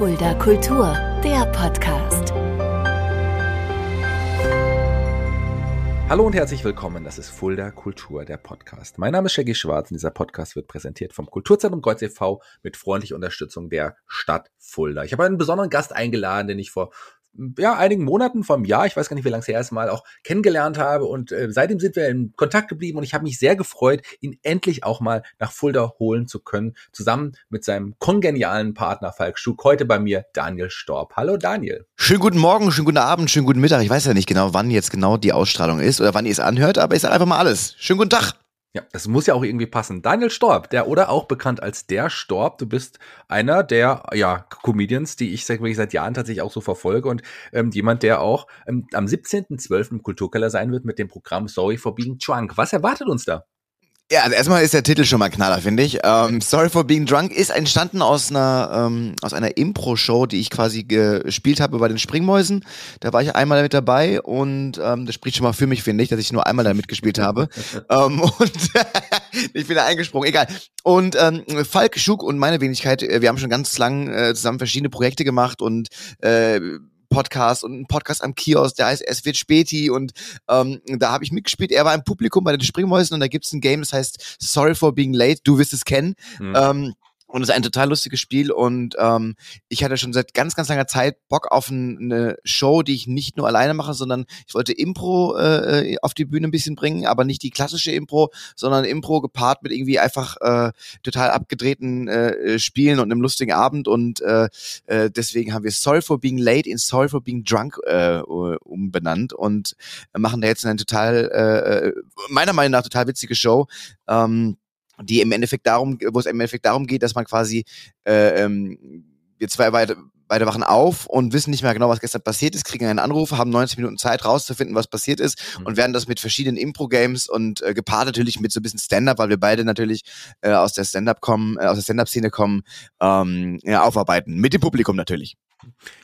Fulda Kultur, der Podcast. Hallo und herzlich willkommen. Das ist Fulda Kultur, der Podcast. Mein Name ist Shaggy Schwarz und dieser Podcast wird präsentiert vom Kulturzentrum Kreuz e.V. mit freundlicher Unterstützung der Stadt Fulda. Ich habe einen besonderen Gast eingeladen, den ich vor ja, einigen Monaten vom Jahr, ich weiß gar nicht, wie lange es her ist, mal auch kennengelernt habe und äh, seitdem sind wir in Kontakt geblieben und ich habe mich sehr gefreut, ihn endlich auch mal nach Fulda holen zu können, zusammen mit seinem kongenialen Partner Falk Schuck. Heute bei mir Daniel Storb. Hallo Daniel. Schönen guten Morgen, schönen guten Abend, schönen guten Mittag. Ich weiß ja nicht genau, wann jetzt genau die Ausstrahlung ist oder wann ihr es anhört, aber ich sage einfach mal alles. Schönen guten Tag. Ja, das muss ja auch irgendwie passen. Daniel Storb, der oder auch bekannt als der Storb, du bist einer der ja Comedians, die ich seit, seit Jahren tatsächlich auch so verfolge und ähm, jemand, der auch ähm, am 17.12. im Kulturkeller sein wird mit dem Programm Sorry for Being Drunk. Was erwartet uns da? Ja, also erstmal ist der Titel schon mal Knaller, finde ich. Ähm, Sorry for Being Drunk ist entstanden aus einer ähm, aus einer Impro-Show, die ich quasi gespielt habe bei den Springmäusen. Da war ich einmal mit dabei und ähm, das spricht schon mal für mich, finde ich, dass ich nur einmal da mitgespielt habe. ähm, und ich bin da eingesprungen, egal. Und ähm, Falk Schug und meine Wenigkeit, äh, wir haben schon ganz lang äh, zusammen verschiedene Projekte gemacht und äh, Podcast und ein Podcast am Kiosk, der heißt Es wird Späti und ähm, da habe ich mitgespielt. Er war im Publikum bei den Springmäusen und da gibt's ein Game, das heißt Sorry for Being Late, du wirst es kennen. Mhm. Ähm, und es ist ein total lustiges Spiel und ähm, ich hatte schon seit ganz, ganz langer Zeit Bock auf ein, eine Show, die ich nicht nur alleine mache, sondern ich wollte Impro äh, auf die Bühne ein bisschen bringen, aber nicht die klassische Impro, sondern Impro gepaart mit irgendwie einfach äh, total abgedrehten äh, Spielen und einem lustigen Abend und äh, äh, deswegen haben wir Sorry for Being Late in Sorry for Being Drunk äh, umbenannt und machen da jetzt eine total, äh, äh meiner Meinung nach total witzige Show. Ähm, die im Endeffekt darum, wo es im Endeffekt darum geht, dass man quasi äh, ähm, wir zwei beide, beide wachen auf und wissen nicht mehr genau, was gestern passiert ist, kriegen einen Anruf, haben 90 Minuten Zeit rauszufinden, was passiert ist mhm. und werden das mit verschiedenen Impro-Games und äh, gepaart natürlich mit so ein bisschen Stand-up, weil wir beide natürlich äh, aus der Stand-up kommen, äh, aus der Stand-up-Szene kommen, ähm, ja, aufarbeiten. Mit dem Publikum natürlich.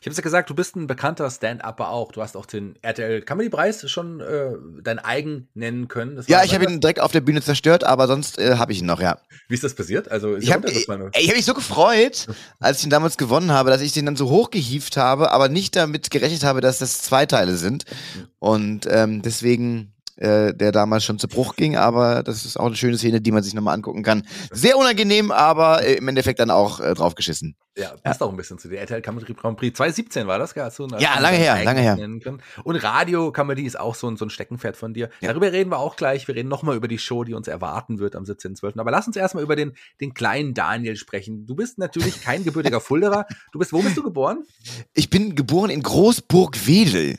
Ich habe es ja gesagt, du bist ein bekannter Stand-Upper auch. Du hast auch den RTL Comedy Preis schon äh, dein eigen nennen können. ja, ich habe ihn direkt auf der Bühne zerstört, aber sonst äh, habe ich ihn noch, ja. Wie ist das passiert? Also ich habe ich, ich hab mich so gefreut, als ich ihn damals gewonnen habe, dass ich den dann so hochgehieft habe, aber nicht damit gerechnet habe, dass das zwei Teile sind. Mhm. Und ähm, deswegen äh, der damals schon zu Bruch ging, aber das ist auch eine schöne Szene, die man sich nochmal angucken kann. Sehr unangenehm, aber äh, im Endeffekt dann auch äh, draufgeschissen. Ja, passt ja. auch ein bisschen zu der RTL Comedy Grand Prix. 2017 war das, gell? So, ja, lange her, lange her. Und Radio Comedy ist auch so ein, so ein Steckenpferd von dir. Ja. Darüber reden wir auch gleich. Wir reden nochmal über die Show, die uns erwarten wird am 17.12. Aber lass uns erstmal über den, den kleinen Daniel sprechen. Du bist natürlich kein gebürtiger Fulderer. Du bist, wo bist du geboren? Ich bin geboren in Großburg-Wedel.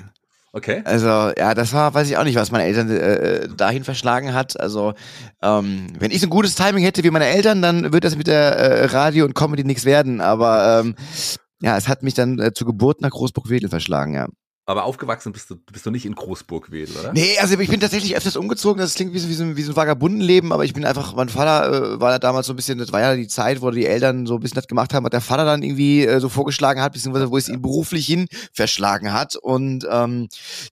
Okay. Also, ja, das war, weiß ich auch nicht, was meine Eltern äh, äh, dahin verschlagen hat. Also, ähm, wenn ich so ein gutes Timing hätte wie meine Eltern, dann würde das mit der äh, Radio und Comedy nichts werden. Aber ähm, ja, es hat mich dann äh, zur Geburt nach Großburg-Wedel verschlagen, ja. Aber aufgewachsen bist du, bist du nicht in Großburg-Wedel, oder? Nee, also ich bin tatsächlich öfters umgezogen. Das klingt wie so, wie so, wie so ein Vagabundenleben, aber ich bin einfach, mein Vater äh, war da damals so ein bisschen, das war ja die Zeit, wo die Eltern so ein bisschen das gemacht haben, was der Vater dann irgendwie äh, so vorgeschlagen hat, beziehungsweise wo es ihn beruflich hin verschlagen hat. Und ähm,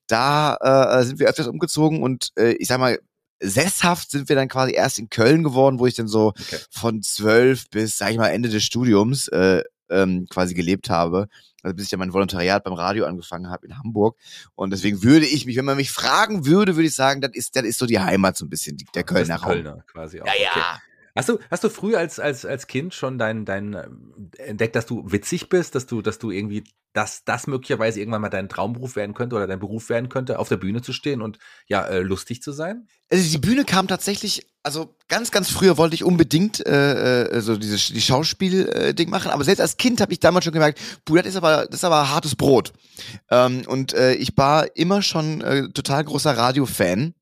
da äh, sind wir öfters umgezogen und äh, ich sag mal, sesshaft sind wir dann quasi erst in Köln geworden, wo ich dann so okay. von zwölf bis, sag ich mal, Ende des Studiums äh, ähm, quasi gelebt habe also bis ich ja mein Volontariat beim Radio angefangen habe in Hamburg. Und deswegen würde ich mich, wenn man mich fragen würde, würde ich sagen, das ist, das ist so die Heimat so ein bisschen, der Kölner Raum. Kölner quasi auch. Ja, ja. Okay. Hast du, hast du früh als, als, als Kind schon dein, dein, äh, entdeckt, dass du witzig bist, dass du, dass du irgendwie, dass das möglicherweise irgendwann mal dein Traumberuf werden könnte oder dein Beruf werden könnte, auf der Bühne zu stehen und ja, äh, lustig zu sein? Also die Bühne kam tatsächlich, also ganz, ganz früher wollte ich unbedingt äh, äh so dieses die Schauspiel-Ding machen, aber selbst als Kind habe ich damals schon gemerkt, puh, das ist aber, das ist aber hartes Brot. Ähm, und äh, ich war immer schon äh, total großer Radio-Fan.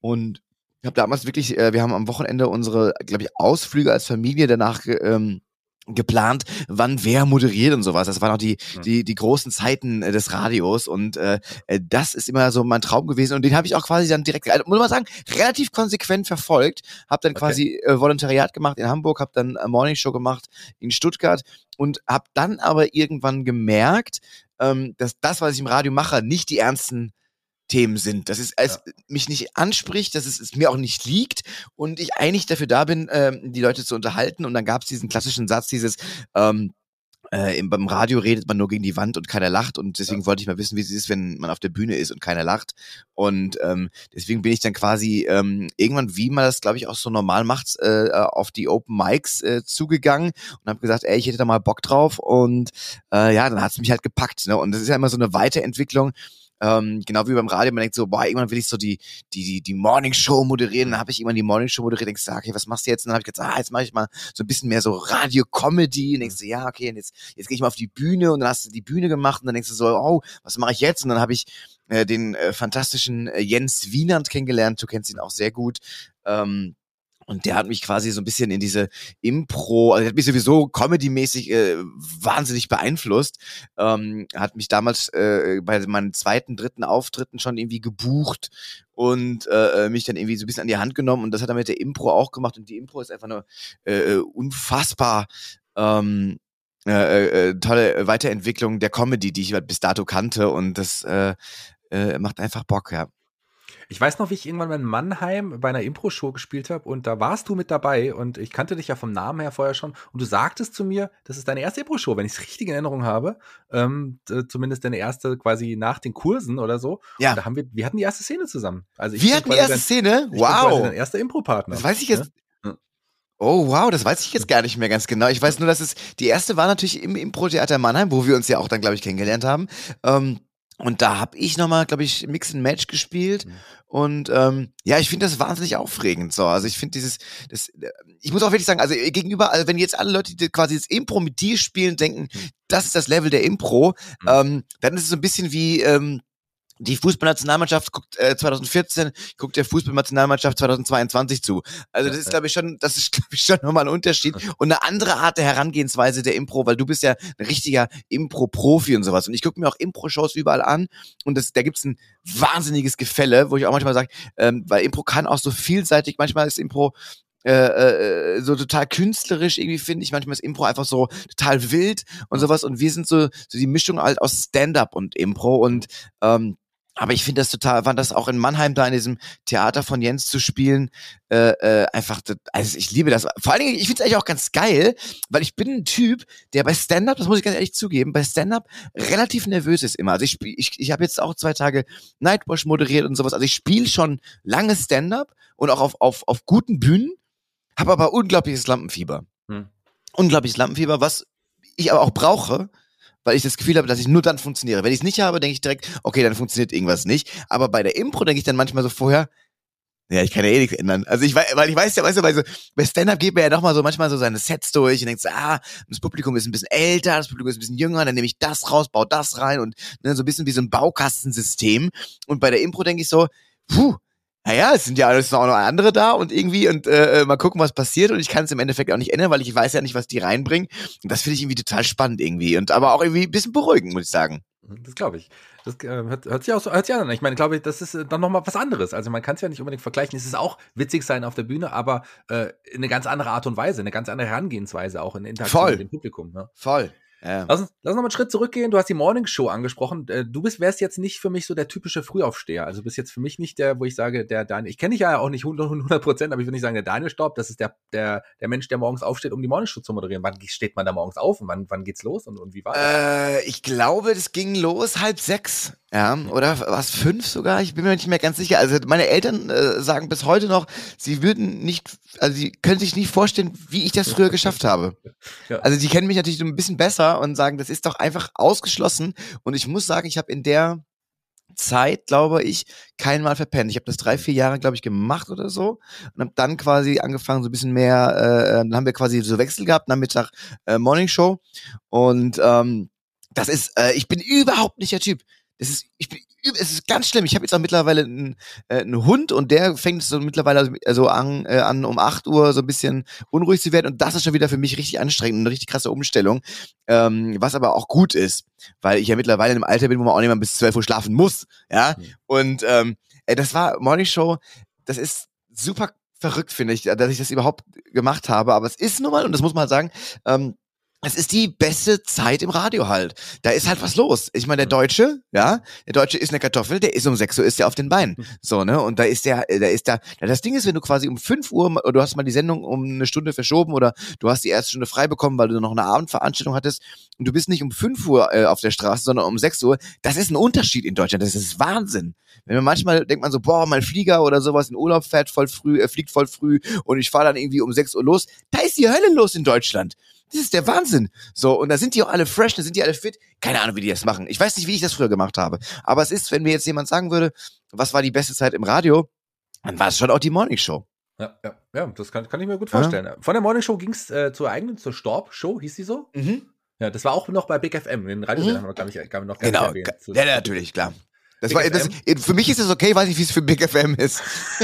Und ich habe damals wirklich, äh, wir haben am Wochenende unsere, glaube ich, Ausflüge als Familie danach ähm, geplant, wann wer moderiert und sowas. Das waren auch die die die großen Zeiten äh, des Radios und äh, äh, das ist immer so mein Traum gewesen und den habe ich auch quasi dann direkt, also, muss man sagen, relativ konsequent verfolgt. Habe dann okay. quasi äh, Volontariat gemacht in Hamburg, habe dann eine Morning Show gemacht in Stuttgart und habe dann aber irgendwann gemerkt, ähm, dass das, was ich im Radio mache, nicht die ernsten Themen sind, dass es, es ja. mich nicht anspricht, dass es, es, mir auch nicht liegt und ich eigentlich dafür da bin, ähm, die Leute zu unterhalten. Und dann gab es diesen klassischen Satz, dieses ähm, äh, im, beim Radio redet man nur gegen die Wand und keiner lacht und deswegen ja. wollte ich mal wissen, wie es ist, wenn man auf der Bühne ist und keiner lacht und ähm, deswegen bin ich dann quasi ähm, irgendwann, wie man das glaube ich auch so normal macht, äh, auf die Open Mics äh, zugegangen und habe gesagt, ey, ich hätte da mal Bock drauf und äh, ja, dann hat's mich halt gepackt ne? und das ist ja immer so eine Weiterentwicklung ähm, genau wie beim Radio, man denkt so, boah, irgendwann will ich so die, die, die, die Morning Show moderieren. Dann habe ich irgendwann die Morning Show moderiert, denkst du, okay, was machst du jetzt? Und dann habe ich gesagt, ah, jetzt mache ich mal so ein bisschen mehr so Radio-Comedy. Und denkst du, ja, okay, und jetzt, jetzt gehe ich mal auf die Bühne und dann hast du die Bühne gemacht und dann denkst du so, oh, was mache ich jetzt? Und dann habe ich äh, den äh, fantastischen äh, Jens Wienand kennengelernt. Du kennst ihn auch sehr gut. Ähm, und der hat mich quasi so ein bisschen in diese Impro, also der hat mich sowieso comedy-mäßig äh, wahnsinnig beeinflusst. Ähm, hat mich damals äh, bei meinen zweiten, dritten Auftritten schon irgendwie gebucht und äh, äh, mich dann irgendwie so ein bisschen an die Hand genommen. Und das hat er mit der Impro auch gemacht. Und die Impro ist einfach eine äh, äh unfassbar ähm, äh, äh, äh, tolle Weiterentwicklung der Comedy, die ich halt bis dato kannte. Und das äh, äh, macht einfach Bock, ja. Ich weiß noch, wie ich irgendwann mal in Mannheim bei einer Impro-Show gespielt habe und da warst du mit dabei und ich kannte dich ja vom Namen her vorher schon und du sagtest zu mir, das ist deine erste Impro-Show, wenn ich es richtig in Erinnerung habe. Ähm, zumindest deine erste quasi nach den Kursen oder so. Ja. Und da haben wir, wir hatten die erste Szene zusammen. Also wir hatten die erste dein, Szene? wow. dein erster Impro-Partner. Das weiß ich jetzt. Ja? Oh, wow, das weiß ich jetzt gar nicht mehr ganz genau. Ich weiß nur, dass es, die erste war natürlich im Impro-Theater Mannheim, wo wir uns ja auch dann, glaube ich, kennengelernt haben. Ähm, und da habe ich nochmal, glaube ich, Mix and Match gespielt. Mhm. Und ähm, ja, ich finde das wahnsinnig aufregend. So, also ich finde dieses, das, äh, ich muss auch wirklich sagen, also gegenüber, also wenn jetzt alle Leute, die quasi das Impro mit dir spielen, denken, mhm. das ist das Level der Impro, mhm. ähm, dann ist es so ein bisschen wie ähm, die Fußballnationalmannschaft guckt äh, 2014, guckt der Fußballnationalmannschaft 2022 zu. Also das ist, glaube ich, schon, das ist, glaube ich, schon nochmal ein Unterschied und eine andere Art der Herangehensweise der Impro, weil du bist ja ein richtiger Impro-Profi und sowas. Und ich gucke mir auch Impro-Shows überall an und das, da gibt's ein wahnsinniges Gefälle, wo ich auch manchmal sage, ähm, weil Impro kann auch so vielseitig, manchmal ist Impro äh, äh, so total künstlerisch irgendwie finde ich. Manchmal ist Impro einfach so total wild und sowas. Und wir sind so, so die Mischung halt aus Stand-up und Impro. Und ähm, aber ich finde das total, fand das auch in Mannheim da in diesem Theater von Jens zu spielen, äh, äh, einfach, also ich liebe das. Vor allen Dingen, ich finde es eigentlich auch ganz geil, weil ich bin ein Typ, der bei Stand-Up, das muss ich ganz ehrlich zugeben, bei Stand-Up relativ nervös ist immer. Also ich spiel, ich, ich habe jetzt auch zwei Tage Nightwash moderiert und sowas. Also ich spiele schon lange Stand-Up und auch auf, auf, auf guten Bühnen, habe aber unglaubliches Lampenfieber. Hm. Unglaubliches Lampenfieber, was ich aber auch brauche, weil ich das Gefühl habe, dass ich nur dann funktioniere. Wenn ich es nicht habe, denke ich direkt, okay, dann funktioniert irgendwas nicht. Aber bei der Impro denke ich dann manchmal so vorher, ja, ich kann ja eh nichts ändern. Also ich weiß, weil ich weiß ja, weißt du, weil so, bei Stand-Up geht man ja nochmal so manchmal so seine Sets durch und denkt so, ah, das Publikum ist ein bisschen älter, das Publikum ist ein bisschen jünger, dann nehme ich das raus, baue das rein und ne, so ein bisschen wie so ein Baukastensystem. Und bei der Impro denke ich so, puh, naja, es sind ja alles noch andere da und irgendwie und äh, äh, mal gucken, was passiert und ich kann es im Endeffekt auch nicht ändern, weil ich weiß ja nicht, was die reinbringen. Und das finde ich irgendwie total spannend irgendwie und aber auch irgendwie ein bisschen beruhigend, muss ich sagen. Das glaube ich. Das äh, hört, hört, sich auch so hört sich an. Ich meine, glaube ich, das ist äh, dann nochmal was anderes. Also man kann es ja nicht unbedingt vergleichen. Es ist auch witzig sein auf der Bühne, aber äh, eine ganz andere Art und Weise, eine ganz andere Herangehensweise auch in Interaktion Voll. mit dem Publikum. Ne? Voll. Ja. Lass uns, lass uns noch mal einen Schritt zurückgehen. Du hast die Morning Show angesprochen. Äh, du bist, wärst jetzt nicht für mich so der typische Frühaufsteher. Also bist jetzt für mich nicht der, wo ich sage, der Daniel, ich kenne dich ja auch nicht 100 Prozent, aber ich würde nicht sagen, der Daniel Staub, das ist der, der, der Mensch, der morgens aufsteht, um die Morning Show zu moderieren. Wann steht man da morgens auf und wann, wann geht's los und, und wie war das? Äh, ich glaube, das ging los halb sechs. Ja, oder was fünf sogar? Ich bin mir nicht mehr ganz sicher. Also meine Eltern äh, sagen bis heute noch, sie würden nicht, also sie können sich nicht vorstellen, wie ich das früher geschafft habe. Ja. Also die kennen mich natürlich so ein bisschen besser und sagen, das ist doch einfach ausgeschlossen. Und ich muss sagen, ich habe in der Zeit, glaube ich, kein Mal verpennt. Ich habe das drei, vier Jahre, glaube ich, gemacht oder so und habe dann quasi angefangen, so ein bisschen mehr, äh, dann haben wir quasi so Wechsel gehabt, Nachmittag äh, Morning Show und ähm, das ist, äh, ich bin überhaupt nicht der Typ das ist, ich bin, es ist ganz schlimm. Ich habe jetzt auch mittlerweile einen, äh, einen Hund und der fängt so mittlerweile so an, äh, an, um 8 Uhr so ein bisschen unruhig zu werden. Und das ist schon wieder für mich richtig anstrengend, eine richtig krasse Umstellung. Ähm, was aber auch gut ist, weil ich ja mittlerweile in einem Alter bin, wo man auch nicht mal bis 12 Uhr schlafen muss. Ja. Mhm. Und ähm, äh, das war Morning Show, das ist super verrückt, finde ich, dass ich das überhaupt gemacht habe. Aber es ist nun mal, und das muss man halt sagen, ähm, es ist die beste Zeit im Radio halt. Da ist halt was los. Ich meine, der Deutsche, ja, der Deutsche ist eine Kartoffel, der ist um 6 Uhr, ist der auf den Beinen. So, ne? Und da ist der, da ist der, das Ding ist, wenn du quasi um 5 Uhr, du hast mal die Sendung um eine Stunde verschoben oder du hast die erste Stunde frei bekommen, weil du noch eine Abendveranstaltung hattest und du bist nicht um 5 Uhr äh, auf der Straße, sondern um 6 Uhr, das ist ein Unterschied in Deutschland. Das ist Wahnsinn. Wenn man manchmal denkt man so, boah, mein Flieger oder sowas in Urlaub fährt voll früh, äh, fliegt voll früh und ich fahre dann irgendwie um 6 Uhr los, da ist die Hölle los in Deutschland. Das ist der Wahnsinn. So, und da sind die auch alle fresh, da sind die alle fit. Keine Ahnung, wie die das machen. Ich weiß nicht, wie ich das früher gemacht habe. Aber es ist, wenn mir jetzt jemand sagen würde, was war die beste Zeit im Radio, dann war es schon auch die Morning Show. Ja, ja, ja, das kann, kann ich mir gut vorstellen. Ja. Von der Morning Show ging es äh, zur eigenen, zur Storb-Show, hieß die so? Mhm. Ja, das war auch noch bei Big FM, den Radiosender mhm. haben wir, ich, noch gar genau. nicht erwähnt. Ja, natürlich, klar. Das war, das, für mich ist es okay, weiß nicht, wie es für Big FM ist.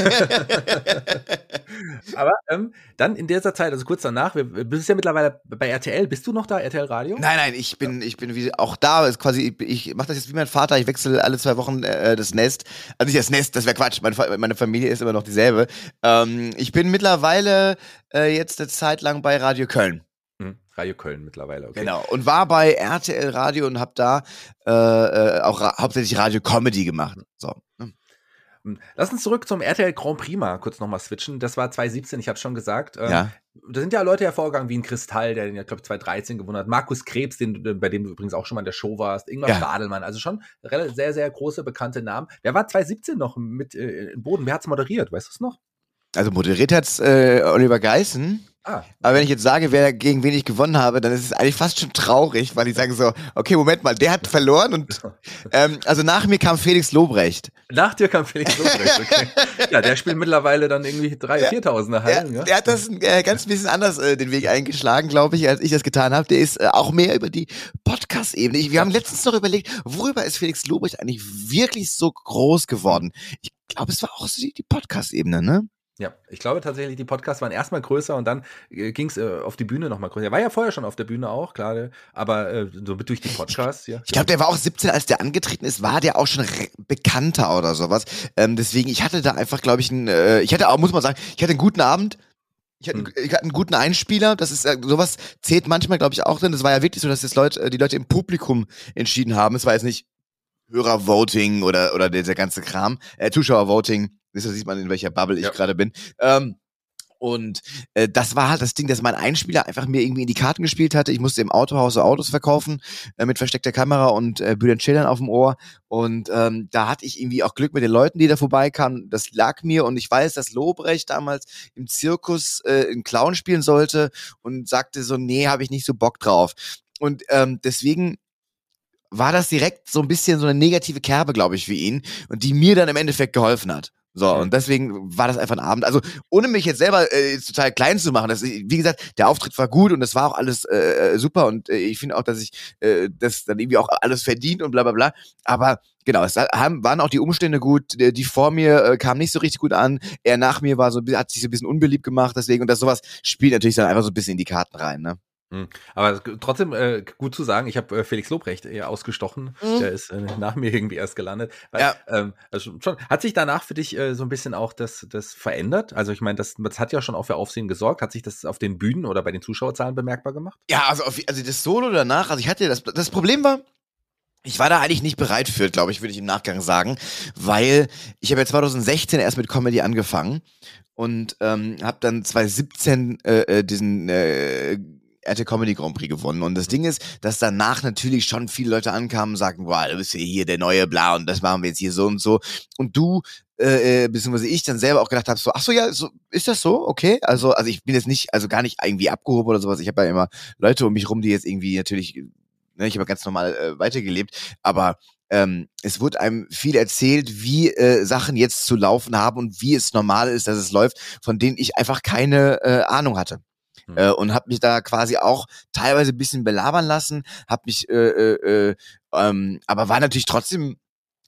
Aber ähm, dann in dieser Zeit, also kurz danach, wir, du bist ja mittlerweile bei RTL. Bist du noch da, RTL Radio? Nein, nein, ich bin, ich bin wie, auch da. Ist quasi, ich, ich mache das jetzt wie mein Vater. Ich wechsle alle zwei Wochen äh, das Nest. Also nicht das Nest, das wäre Quatsch. Meine, meine, Familie ist immer noch dieselbe. Ähm, ich bin mittlerweile äh, jetzt eine Zeit lang bei Radio Köln. Radio Köln mittlerweile. Okay. Genau. Und war bei RTL Radio und habe da äh, äh, auch ra hauptsächlich Radio Comedy gemacht. So. Ne? Hm. Lass uns zurück zum RTL Grand Prix mal kurz nochmal switchen. Das war 2017, ich habe schon gesagt. Ähm, ja. Da sind ja Leute hervorgegangen wie ein Kristall, der den ja, glaube ich, 2013 gewonnen hat. Markus Krebs, den, bei dem du übrigens auch schon mal in der Show warst. Ingmar ja. Stadelmann. Also schon sehr, sehr große, bekannte Namen. Wer war 2017 noch mit äh, im Boden? Wer hat's moderiert? Weißt du es noch? Also moderiert hat's äh, Oliver Geissen. Ah. Aber wenn ich jetzt sage, wer gegen wen ich gewonnen habe, dann ist es eigentlich fast schon traurig, weil ich sage so, okay, Moment mal, der hat verloren und ähm, also nach mir kam Felix Lobrecht. Nach dir kam Felix Lobrecht, okay. ja, der spielt mittlerweile dann irgendwie 3.000, 4.000er Hallen. Ja, Der hat das äh, ganz bisschen anders äh, den Weg eingeschlagen, glaube ich, als ich das getan habe. Der ist äh, auch mehr über die Podcast-Ebene. Wir haben letztens noch überlegt, worüber ist Felix Lobrecht eigentlich wirklich so groß geworden? Ich glaube, es war auch so die, die Podcast-Ebene, ne? Ja, ich glaube tatsächlich, die Podcasts waren erstmal größer und dann äh, ging es äh, auf die Bühne nochmal größer. Er war ja vorher schon auf der Bühne auch, klar, aber äh, so durch die Podcasts, ja. Ich glaube, der war auch 17, als der angetreten ist, war der auch schon bekannter oder sowas. Ähm, deswegen, ich hatte da einfach, glaube ich, einen, äh, ich hatte auch, muss man sagen, ich hatte einen guten Abend. Ich hatte, hm. ich hatte einen guten Einspieler, das ist äh, sowas zählt manchmal, glaube ich, auch drin. Das war ja wirklich so, dass das Leute, äh, die Leute im Publikum entschieden haben. Es war jetzt nicht Hörervoting oder, oder dieser ganze Kram, äh, Zuschauervoting das sieht man, in welcher Bubble ich ja. gerade bin. Ähm, und äh, das war halt das Ding, dass mein Einspieler einfach mir irgendwie in die Karten gespielt hatte. Ich musste im Autohaus so Autos verkaufen äh, mit versteckter Kamera und äh, Bülent Schildern auf dem Ohr. Und ähm, da hatte ich irgendwie auch Glück mit den Leuten, die da vorbeikamen. Das lag mir und ich weiß, dass Lobrecht damals im Zirkus äh, einen Clown spielen sollte und sagte so, nee, habe ich nicht so Bock drauf. Und ähm, deswegen war das direkt so ein bisschen so eine negative Kerbe, glaube ich, für ihn und die mir dann im Endeffekt geholfen hat. So, und deswegen war das einfach ein Abend. Also, ohne mich jetzt selber äh, total klein zu machen, das, wie gesagt, der Auftritt war gut und das war auch alles äh, äh, super und äh, ich finde auch, dass ich äh, das dann irgendwie auch alles verdient und bla bla bla. Aber genau, es haben, waren auch die Umstände gut. Die, die vor mir äh, kam nicht so richtig gut an. Er nach mir war so, hat sich so ein bisschen unbeliebt gemacht, deswegen, und das sowas spielt natürlich dann einfach so ein bisschen in die Karten rein, ne? Hm. Aber trotzdem äh, gut zu sagen, ich habe äh, Felix Lobrecht eher ausgestochen. Mhm. Der ist äh, nach mir irgendwie erst gelandet. Weil, ja. ähm, also schon, hat sich danach für dich äh, so ein bisschen auch das, das verändert? Also ich meine, das, das hat ja schon auch für Aufsehen gesorgt. Hat sich das auf den Bühnen oder bei den Zuschauerzahlen bemerkbar gemacht? Ja, also, auf, also das Solo danach, also ich hatte das, das Problem war, ich war da eigentlich nicht bereit für, glaube ich, würde ich im Nachgang sagen, weil ich habe ja 2016 erst mit Comedy angefangen und ähm, habe dann 2017 äh, äh, diesen äh, RT Comedy Grand Prix gewonnen. Und das Ding ist, dass danach natürlich schon viele Leute ankamen und sagten, wow, du bist ja hier der neue Bla und das machen wir jetzt hier so und so. Und du, äh, äh beziehungsweise ich dann selber auch gedacht habe, so, ach so, ja, so, ist das so? Okay. Also, also ich bin jetzt nicht, also gar nicht irgendwie abgehoben oder sowas. Ich habe ja immer Leute um mich rum, die jetzt irgendwie natürlich, ne, ich habe ganz normal äh, weitergelebt, aber ähm, es wurde einem viel erzählt, wie äh, Sachen jetzt zu laufen haben und wie es normal ist, dass es läuft, von denen ich einfach keine äh, Ahnung hatte. Mhm. Äh, und habe mich da quasi auch teilweise ein bisschen belabern lassen, habe mich, äh, äh, äh, ähm, aber war natürlich trotzdem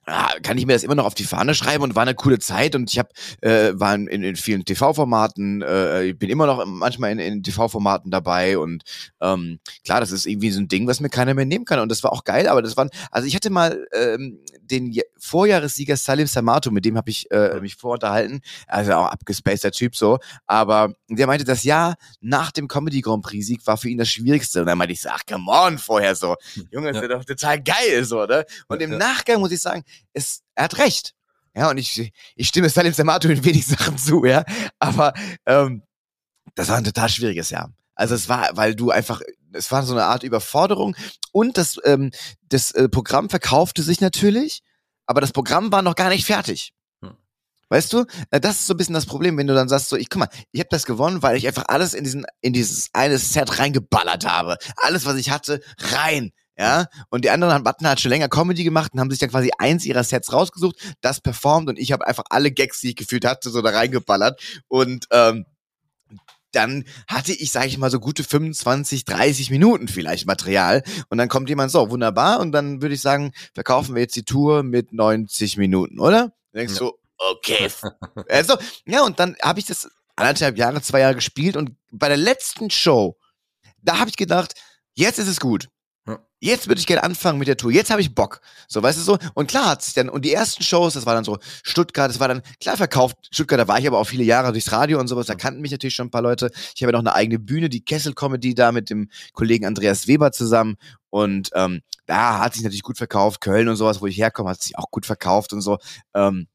ah, kann ich mir das immer noch auf die Fahne schreiben und war eine coole Zeit und ich habe äh, war in, in vielen TV-Formaten, äh, ich bin immer noch manchmal in, in TV-Formaten dabei und ähm, klar, das ist irgendwie so ein Ding, was mir keiner mehr nehmen kann und das war auch geil, aber das waren, also ich hatte mal ähm, den Vorjahressieger Salim Samato, mit dem habe ich äh, mich vorunterhalten, also auch abgespaceter Typ so, aber der meinte, das Jahr nach dem Comedy Grand Prix Sieg war für ihn das Schwierigste und dann meinte ich so, ach come on, vorher so, hm. Junge, das ja. ist doch total geil so, ne? Und im Nachgang muss ich sagen, es, er hat recht. Ja, und ich, ich stimme Salim Samato in wenig Sachen zu, ja. Aber ähm, das war ein total schwieriges Jahr. Also es war, weil du einfach, es war so eine Art Überforderung und das, ähm, das äh, Programm verkaufte sich natürlich, aber das Programm war noch gar nicht fertig. Hm. Weißt du, äh, das ist so ein bisschen das Problem, wenn du dann sagst so, ich guck mal, ich habe das gewonnen, weil ich einfach alles in diesen in dieses eine Set reingeballert habe. Alles, was ich hatte, rein ja, und die anderen hatten halt schon länger Comedy gemacht und haben sich dann quasi eins ihrer Sets rausgesucht, das performt und ich habe einfach alle Gags, die ich gefühlt hatte, so da reingeballert und ähm, dann hatte ich, sage ich mal, so gute 25, 30 Minuten vielleicht Material. Und dann kommt jemand so, wunderbar. Und dann würde ich sagen, verkaufen wir jetzt die Tour mit 90 Minuten, oder? Dann denkst du, ja. okay. also, ja, und dann habe ich das anderthalb Jahre, zwei Jahre gespielt. Und bei der letzten Show, da habe ich gedacht, jetzt ist es gut. Jetzt würde ich gerne anfangen mit der Tour. Jetzt habe ich Bock. So, weißt du so? Und klar hat sich dann, und die ersten Shows, das war dann so Stuttgart, das war dann klar verkauft. Stuttgart, da war ich aber auch viele Jahre durchs Radio und sowas, da kannten mich natürlich schon ein paar Leute. Ich habe ja noch eine eigene Bühne, die Kessel Comedy da mit dem Kollegen Andreas Weber zusammen. Und ähm, da hat sich natürlich gut verkauft. Köln und sowas, wo ich herkomme, hat sich auch gut verkauft und so. Ähm,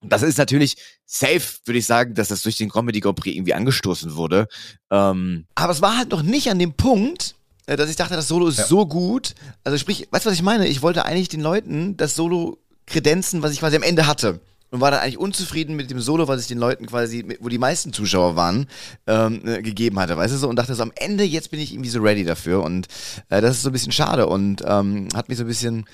das ist natürlich safe, würde ich sagen, dass das durch den Comedy Grand Prix irgendwie angestoßen wurde. Ähm, aber es war halt noch nicht an dem Punkt, dass ich dachte, das Solo ist ja. so gut. Also sprich, weißt du, was ich meine? Ich wollte eigentlich den Leuten das Solo kredenzen, was ich quasi am Ende hatte. Und war dann eigentlich unzufrieden mit dem Solo, was ich den Leuten quasi, wo die meisten Zuschauer waren, ähm, äh, gegeben hatte, weißt du so? Und dachte so, am Ende, jetzt bin ich irgendwie so ready dafür. Und äh, das ist so ein bisschen schade und ähm, hat mich so ein bisschen,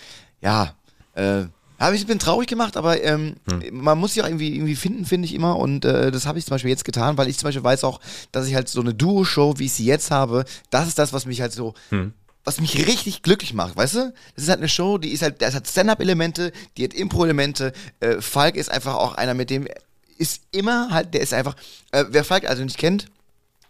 ja, äh, habe ich bisschen traurig gemacht, aber ähm, hm. man muss sich auch irgendwie, irgendwie finden, finde ich immer. Und äh, das habe ich zum Beispiel jetzt getan, weil ich zum Beispiel weiß auch, dass ich halt so eine Duo-Show, wie ich sie jetzt habe, das ist das, was mich halt so. Hm was mich richtig glücklich macht, weißt du? Das ist halt eine Show, die ist halt, das hat Stand-up-Elemente, die hat Impro-Elemente. Äh, Falk ist einfach auch einer, mit dem ist immer halt, der ist einfach, äh, wer Falk also nicht kennt,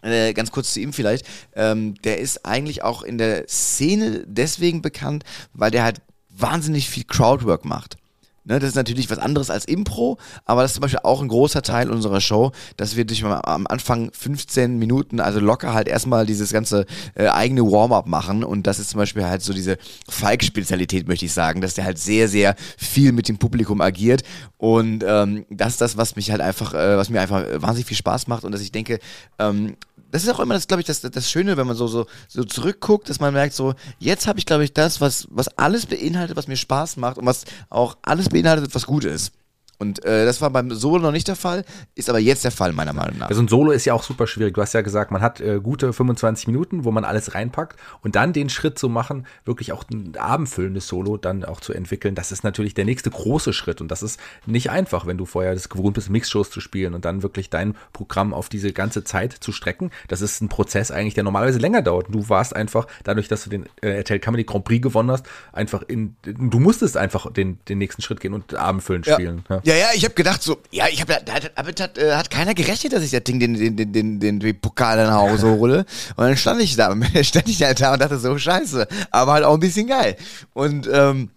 äh, ganz kurz zu ihm vielleicht, ähm, der ist eigentlich auch in der Szene deswegen bekannt, weil der halt wahnsinnig viel Crowdwork macht. Ne, das ist natürlich was anderes als Impro, aber das ist zum Beispiel auch ein großer Teil unserer Show, dass wir durch am Anfang 15 Minuten, also locker halt erstmal dieses ganze äh, eigene Warm-up machen. Und das ist zum Beispiel halt so diese Falk-Spezialität, möchte ich sagen, dass der halt sehr, sehr viel mit dem Publikum agiert. Und ähm, das ist das, was mich halt einfach, äh, was mir einfach wahnsinnig viel Spaß macht. Und dass ich denke, ähm, das ist auch immer das, glaube ich, das, das Schöne, wenn man so, so, so zurückguckt, dass man merkt, so, jetzt habe ich, glaube ich, das, was, was alles beinhaltet, was mir Spaß macht und was auch alles beinhaltet, was gut ist. Und äh, das war beim Solo noch nicht der Fall, ist aber jetzt der Fall, meiner Meinung nach. Also ein Solo ist ja auch super schwierig. Du hast ja gesagt, man hat äh, gute 25 Minuten, wo man alles reinpackt und dann den Schritt zu machen, wirklich auch ein abendfüllendes Solo dann auch zu entwickeln, das ist natürlich der nächste große Schritt. Und das ist nicht einfach, wenn du vorher das gewohnt bist, Mixshows zu spielen und dann wirklich dein Programm auf diese ganze Zeit zu strecken. Das ist ein Prozess eigentlich, der normalerweise länger dauert. Du warst einfach, dadurch, dass du den äh, RTL Comedy Grand Prix gewonnen hast, einfach in, du musstest einfach den, den nächsten Schritt gehen und abendfüllend ja. spielen. Ja. Ja, ja, ich habe gedacht so, ja, ich habe, da hat, hat, äh, hat keiner gerechnet, dass ich das Ding, den, den, den, den, den, den Pokal nach Hause hole. Und dann stand ich da, stand ich halt da und dachte so, scheiße, aber halt auch ein bisschen geil. Und ähm,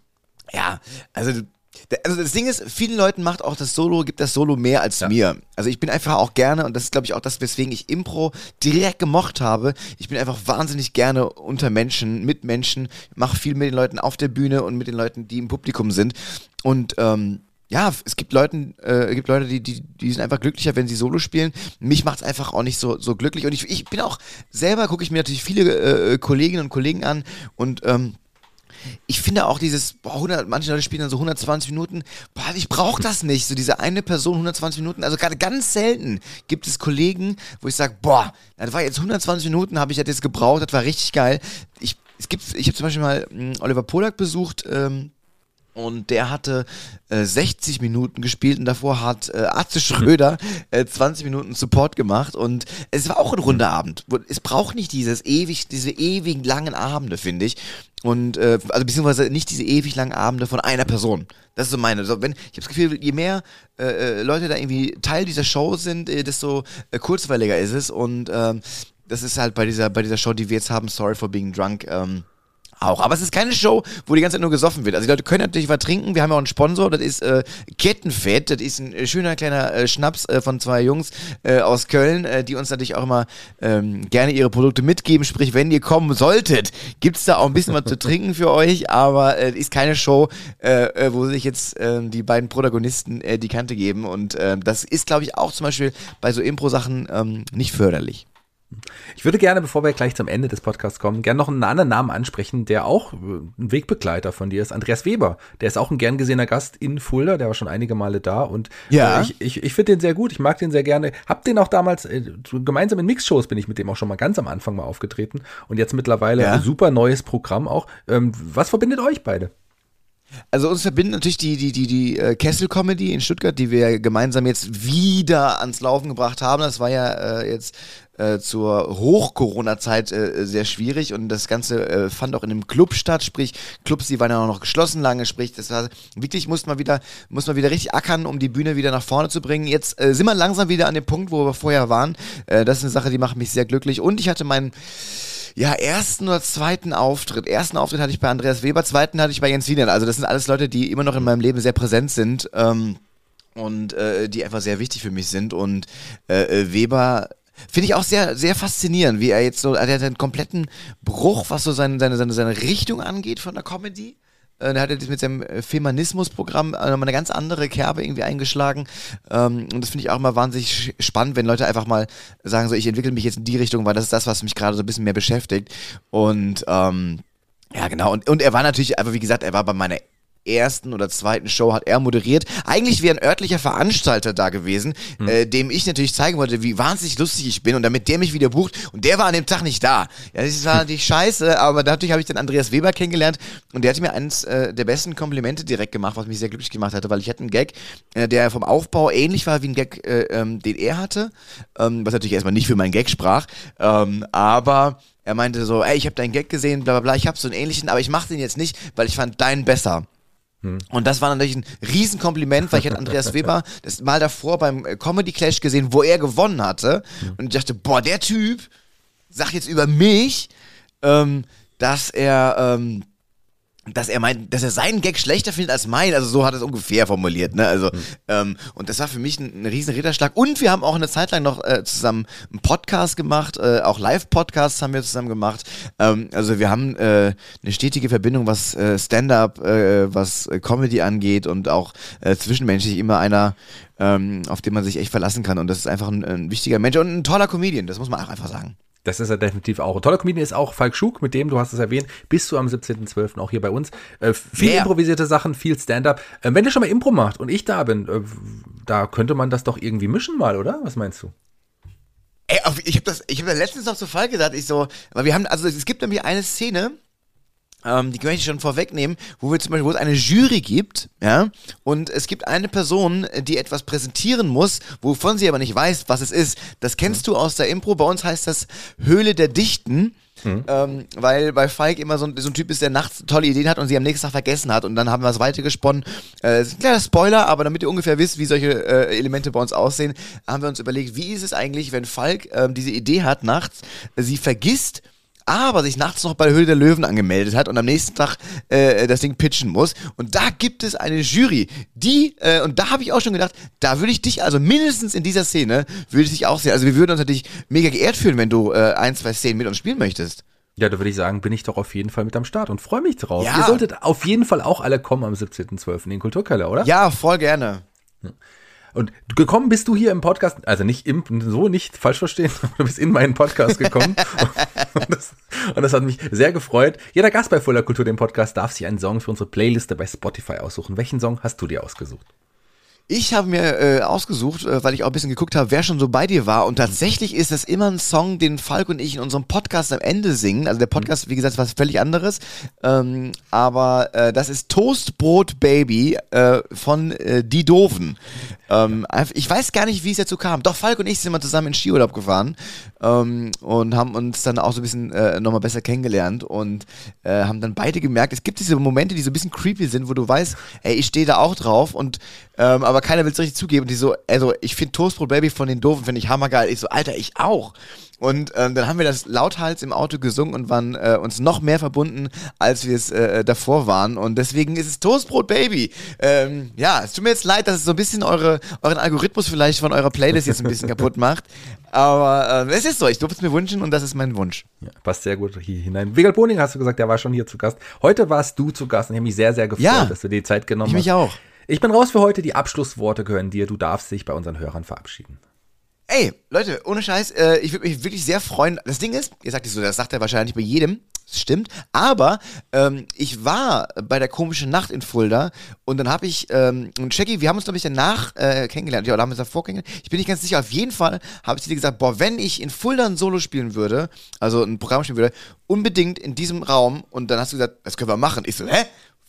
ja, also also das Ding ist, vielen Leuten macht auch das Solo, gibt das Solo mehr als ja. mir. Also ich bin einfach auch gerne, und das ist glaube ich auch das, weswegen ich Impro direkt gemocht habe. Ich bin einfach wahnsinnig gerne unter Menschen, mit Menschen, mache viel mit den Leuten auf der Bühne und mit den Leuten, die im Publikum sind. Und ähm, ja, es gibt Leuten, äh, gibt Leute, die, die, die sind einfach glücklicher, wenn sie Solo spielen. Mich macht es einfach auch nicht so, so glücklich. Und ich, ich bin auch selber, gucke ich mir natürlich viele äh, Kolleginnen und Kollegen an und ähm, ich finde auch dieses, boah, 100, manche Leute spielen dann so 120 Minuten, boah, ich brauche das nicht, so diese eine Person 120 Minuten, also gerade ganz selten gibt es Kollegen, wo ich sage, boah, das war jetzt 120 Minuten, habe ich das jetzt gebraucht, das war richtig geil. Ich, ich habe zum Beispiel mal hm, Oliver Polak besucht, ähm, und der hatte äh, 60 Minuten gespielt und davor hat äh, Atze Schröder äh, 20 Minuten Support gemacht und es war auch ein runder Abend. Es braucht nicht dieses ewig, diese ewig langen Abende, finde ich. Und äh, also beziehungsweise nicht diese ewig langen Abende von einer Person. Das ist so meine. So, wenn, ich habe das Gefühl, je mehr äh, äh, Leute da irgendwie Teil dieser Show sind, äh, desto äh, kurzweiliger ist es. Und ähm, das ist halt bei dieser, bei dieser Show, die wir jetzt haben, Sorry for Being Drunk, ähm, auch. Aber es ist keine Show, wo die ganze Zeit nur gesoffen wird. Also die Leute können natürlich was trinken. Wir haben ja auch einen Sponsor, das ist äh, Kettenfett. Das ist ein äh, schöner kleiner äh, Schnaps äh, von zwei Jungs äh, aus Köln, äh, die uns natürlich auch immer ähm, gerne ihre Produkte mitgeben. Sprich, wenn ihr kommen solltet, gibt es da auch ein bisschen was zu trinken für euch. Aber äh, ist keine Show, wo sich jetzt äh, die beiden Protagonisten die Kante geben. Und äh, das ist, glaube ich, auch zum Beispiel bei so Impro-Sachen ähm, nicht förderlich. Ich würde gerne, bevor wir gleich zum Ende des Podcasts kommen, gerne noch einen anderen Namen ansprechen, der auch äh, ein Wegbegleiter von dir ist. Andreas Weber. Der ist auch ein gern gesehener Gast in Fulda. Der war schon einige Male da und Ja. äh, ich, ich, ich finde den sehr gut. Ich mag den sehr gerne. Hab den auch damals, äh, gemeinsam in Mixshows bin ich mit dem auch schon mal ganz am Anfang mal aufgetreten. Und jetzt mittlerweile Ja. ein super neues Programm auch. Ähm, was verbindet euch beide? Also uns verbindet natürlich die, die, die, die äh, Kessel-Comedy in Stuttgart, die wir gemeinsam jetzt wieder ans Laufen gebracht haben. Das war ja äh, jetzt äh, zur Hoch-Corona-Zeit äh, sehr schwierig und das Ganze äh, fand auch in einem Club statt, sprich Clubs, die waren ja auch noch geschlossen lange, sprich das war wirklich, muss man wieder, muss man wieder richtig ackern, um die Bühne wieder nach vorne zu bringen. Jetzt äh, sind wir langsam wieder an dem Punkt, wo wir vorher waren. Äh, das ist eine Sache, die macht mich sehr glücklich und ich hatte meinen ja, ersten oder zweiten Auftritt. Ersten Auftritt hatte ich bei Andreas Weber, zweiten hatte ich bei Jens Wiener. Also das sind alles Leute, die immer noch in meinem Leben sehr präsent sind ähm, und äh, die einfach sehr wichtig für mich sind. Und äh, äh, Weber finde ich auch sehr, sehr faszinierend, wie er jetzt so, er hat einen kompletten Bruch, was so seine, seine, seine, seine Richtung angeht von der Comedy. Äh, Der hat jetzt mit seinem äh, Feminismus-Programm äh, nochmal eine ganz andere Kerbe irgendwie eingeschlagen. Ähm, und das finde ich auch immer wahnsinnig spannend, wenn Leute einfach mal sagen, so ich entwickle mich jetzt in die Richtung, weil das ist das, was mich gerade so ein bisschen mehr beschäftigt. Und ähm, ja, genau. Und, und er war natürlich, aber wie gesagt, er war bei meiner ersten oder zweiten Show hat er moderiert. Eigentlich wäre ein örtlicher Veranstalter da gewesen, äh, dem ich natürlich zeigen wollte, wie wahnsinnig lustig ich bin und damit der mich wieder bucht. Und der war an dem Tag nicht da. Ja, das war natürlich scheiße, aber dadurch habe ich dann Andreas Weber kennengelernt und der hatte mir eines äh, der besten Komplimente direkt gemacht, was mich sehr glücklich gemacht hatte, weil ich hatte einen Gag, äh, der vom Aufbau ähnlich war wie ein Gag, äh, ähm, den er hatte, ähm, was natürlich erstmal nicht für meinen Gag sprach, ähm, aber er meinte so, ey, ich habe deinen Gag gesehen, bla bla bla, ich habe so einen ähnlichen, aber ich mache den jetzt nicht, weil ich fand deinen besser. Und das war natürlich ein Riesenkompliment, weil ich hatte Andreas Weber das mal davor beim äh, Comedy Clash gesehen, wo er gewonnen hatte. Und ich dachte, boah, der Typ sagt jetzt über mich, ähm, dass er, ähm, dass er meint, dass er seinen Gag schlechter findet als meinen. Also so hat er es ungefähr formuliert, ne? Also, ähm, und das war für mich ein, ein riesen Ritterschlag. Und wir haben auch eine Zeit lang noch äh, zusammen einen Podcast gemacht, äh, auch Live-Podcasts haben wir zusammen gemacht. Ähm, also wir haben äh, eine stetige Verbindung, was äh, Stand-up, äh, was äh, Comedy angeht und auch äh, zwischenmenschlich immer einer, ähm, auf den man sich echt verlassen kann. Und das ist einfach ein, ein wichtiger Mensch und ein toller Comedian, das muss man auch einfach sagen. Das ist er definitiv auch. Ein toller Comedian ist auch Falk Schug, mit dem, du hast es erwähnt, bist du am 17.12. auch hier bei uns. Äh, viel Wer? improvisierte Sachen, viel Stand-up. Äh, wenn ihr schon mal Impro macht und ich da bin, äh, da könnte man das doch irgendwie mischen mal, oder? Was meinst du? Ey, ich habe das, ich habe letztens noch zu Fall gesagt, ich so, aber wir haben, also es gibt nämlich eine Szene, ähm, die möchte ich schon vorwegnehmen, wo wir zum Beispiel, wo es eine Jury gibt, ja, und es gibt eine Person, die etwas präsentieren muss, wovon sie aber nicht weiß, was es ist. Das kennst du aus der Impro, bei uns heißt das Höhle der Dichten. Ähm, weil bei Falk immer so ein, so ein Typ ist, der nachts tolle Ideen hat und sie am nächsten Tag vergessen hat. Und dann haben wir es weitergesponnen. Äh, ist ein kleiner Spoiler, aber damit ihr ungefähr wisst, wie solche äh, Elemente bei uns aussehen, haben wir uns überlegt, wie ist es eigentlich, wenn Falk ähm, diese Idee hat nachts, äh, sie vergisst, aber sich nachts noch bei der Höhle der Löwen angemeldet hat und am nächsten Tag äh, das Ding pitchen muss. Und da gibt es eine Jury, die, äh, und da habe ich auch schon gedacht, da würde ich dich, also mindestens in dieser Szene, würde ich dich auch sehen. Also wir würden uns natürlich mega geehrt fühlen, wenn du äh, ein, zwei Szenen mit uns spielen möchtest. Ja, da würde ich sagen, bin ich doch auf jeden Fall mit am Start und freue mich drauf. Ja. Ihr solltet auf jeden Fall auch alle kommen am 17.12. in den Kulturkeller, oder? Ja, voll gerne. Und gekommen bist du hier im Podcast, also nicht im, so nicht falsch verstehen, du bist in meinen Podcast gekommen. und, das, und das hat mich sehr gefreut. Jeder Gast bei Fuller Kultur, dem Podcast, darf sich einen Song für unsere Playliste bei Spotify aussuchen. Welchen Song hast du dir ausgesucht? Ich habe mir äh, ausgesucht, äh, weil ich auch ein bisschen geguckt habe, wer schon so bei dir war. Und tatsächlich ist das immer ein Song, den Falk und ich in unserem Podcast am Ende singen. Also der Podcast, wie gesagt, ist was völlig anderes. Ähm, aber äh, das ist Toastbrot Baby äh, von äh, Die Doofen. Ähm, ich weiß gar nicht, wie es dazu kam. Doch, Falk und ich sind mal zusammen in Skiurlaub gefahren ähm, und haben uns dann auch so ein bisschen äh, nochmal besser kennengelernt und haben dann beide gemerkt, es gibt diese Momente, die so ein bisschen creepy sind, wo du weißt, ey, ich stehe da auch drauf und ähm, aber keiner will es richtig zugeben. Und die so, also ich finde Toastbrot Baby von den Doofen, finde ich hammergeil. Ich so, Alter, ich auch. Und ähm, dann haben wir das lauthals im Auto gesungen und waren äh, uns noch mehr verbunden, als wir es äh, davor waren. Und deswegen ist es Toastbrot Baby. Ähm, ja, es tut mir jetzt leid, dass es so ein bisschen eure, euren Algorithmus vielleicht von eurer Playlist jetzt ein bisschen kaputt macht. Aber äh, es ist so, ich durfte es mir wünschen und das ist mein Wunsch. Ja, passt sehr gut hier hinein. Wigald Boning hast du gesagt, der war schon hier zu Gast. Heute warst du zu Gast und ich habe mich sehr, sehr gefreut, Ja. dass du dir die Zeit genommen Ich mich hast. auch. Ich bin raus für heute. Die Abschlussworte gehören dir. Du darfst dich bei unseren Hörern verabschieden. Ey, Leute, ohne Scheiß, äh, ich würde mich wirklich sehr freuen. Das Ding ist, ihr sagt es so, das sagt er wahrscheinlich bei jedem. Das stimmt. Aber ähm, ich war bei der komischen Nacht in Fulda und dann habe ich, ähm, und Shaggy, wir haben uns, glaube ich, danach äh, kennengelernt. Ja, oder haben wir uns davor kennengelernt? Ich bin nicht ganz sicher. Auf jeden Fall habe ich dir gesagt, boah, wenn ich in Fulda ein Solo spielen würde, also ein Programm spielen würde, unbedingt in diesem Raum. Und dann hast du gesagt, das können wir machen. Ich so, hä?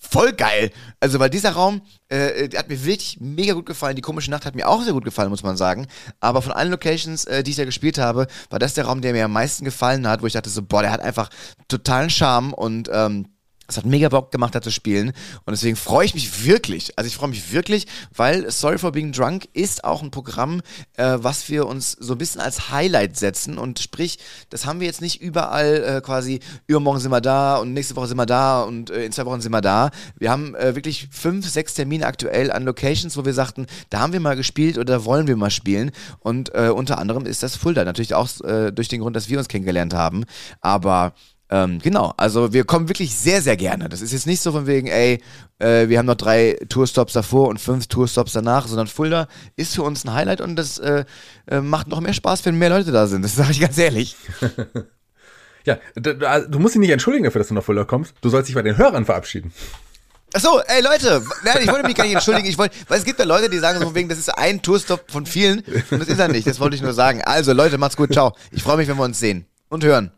Voll geil. Also, weil dieser Raum, äh, der hat mir wirklich mega gut gefallen. Die komische Nacht hat mir auch sehr gut gefallen, muss man sagen. Aber von allen Locations, äh, die ich da gespielt habe, war das der Raum, der mir am meisten gefallen hat, wo ich dachte so, boah, der hat einfach totalen Charme und ähm, es hat mega Bock gemacht, da zu spielen. Und deswegen freue ich mich wirklich. Also ich freue mich wirklich, weil Sorry for Being Drunk ist auch ein Programm, äh, was wir uns so ein bisschen als Highlight setzen. Und sprich, das haben wir jetzt nicht überall äh, quasi, übermorgen sind wir da und nächste Woche sind wir da und äh, in zwei Wochen sind wir da. Wir haben äh, wirklich fünf, sechs Termine aktuell an Locations, wo wir sagten, da haben wir mal gespielt oder wollen wir mal spielen. Und äh, unter anderem ist das Fulda. Natürlich auch äh, durch den Grund, dass wir uns kennengelernt haben. Aber ähm, genau, also wir kommen wirklich sehr, sehr gerne. Das ist jetzt nicht so von wegen, ey, äh, wir haben noch drei Tourstops davor und fünf Tourstops danach, sondern Fulda ist für uns ein Highlight und das äh, äh, macht noch mehr Spaß, wenn mehr Leute da sind. Das sage ich ganz ehrlich. Ja, also du musst dich nicht entschuldigen dafür, dass du nach Fulda kommst. Du sollst dich bei den Hörern verabschieden. Achso, ey Leute, nein, ich wollte mich gar nicht entschuldigen. Ich wollte, weil es gibt ja Leute, die sagen so von wegen, das ist ein Tourstop von vielen und das ist er nicht. Das wollte ich nur sagen. Also Leute, macht's gut, ciao. Ich freue mich, wenn wir uns sehen und hören.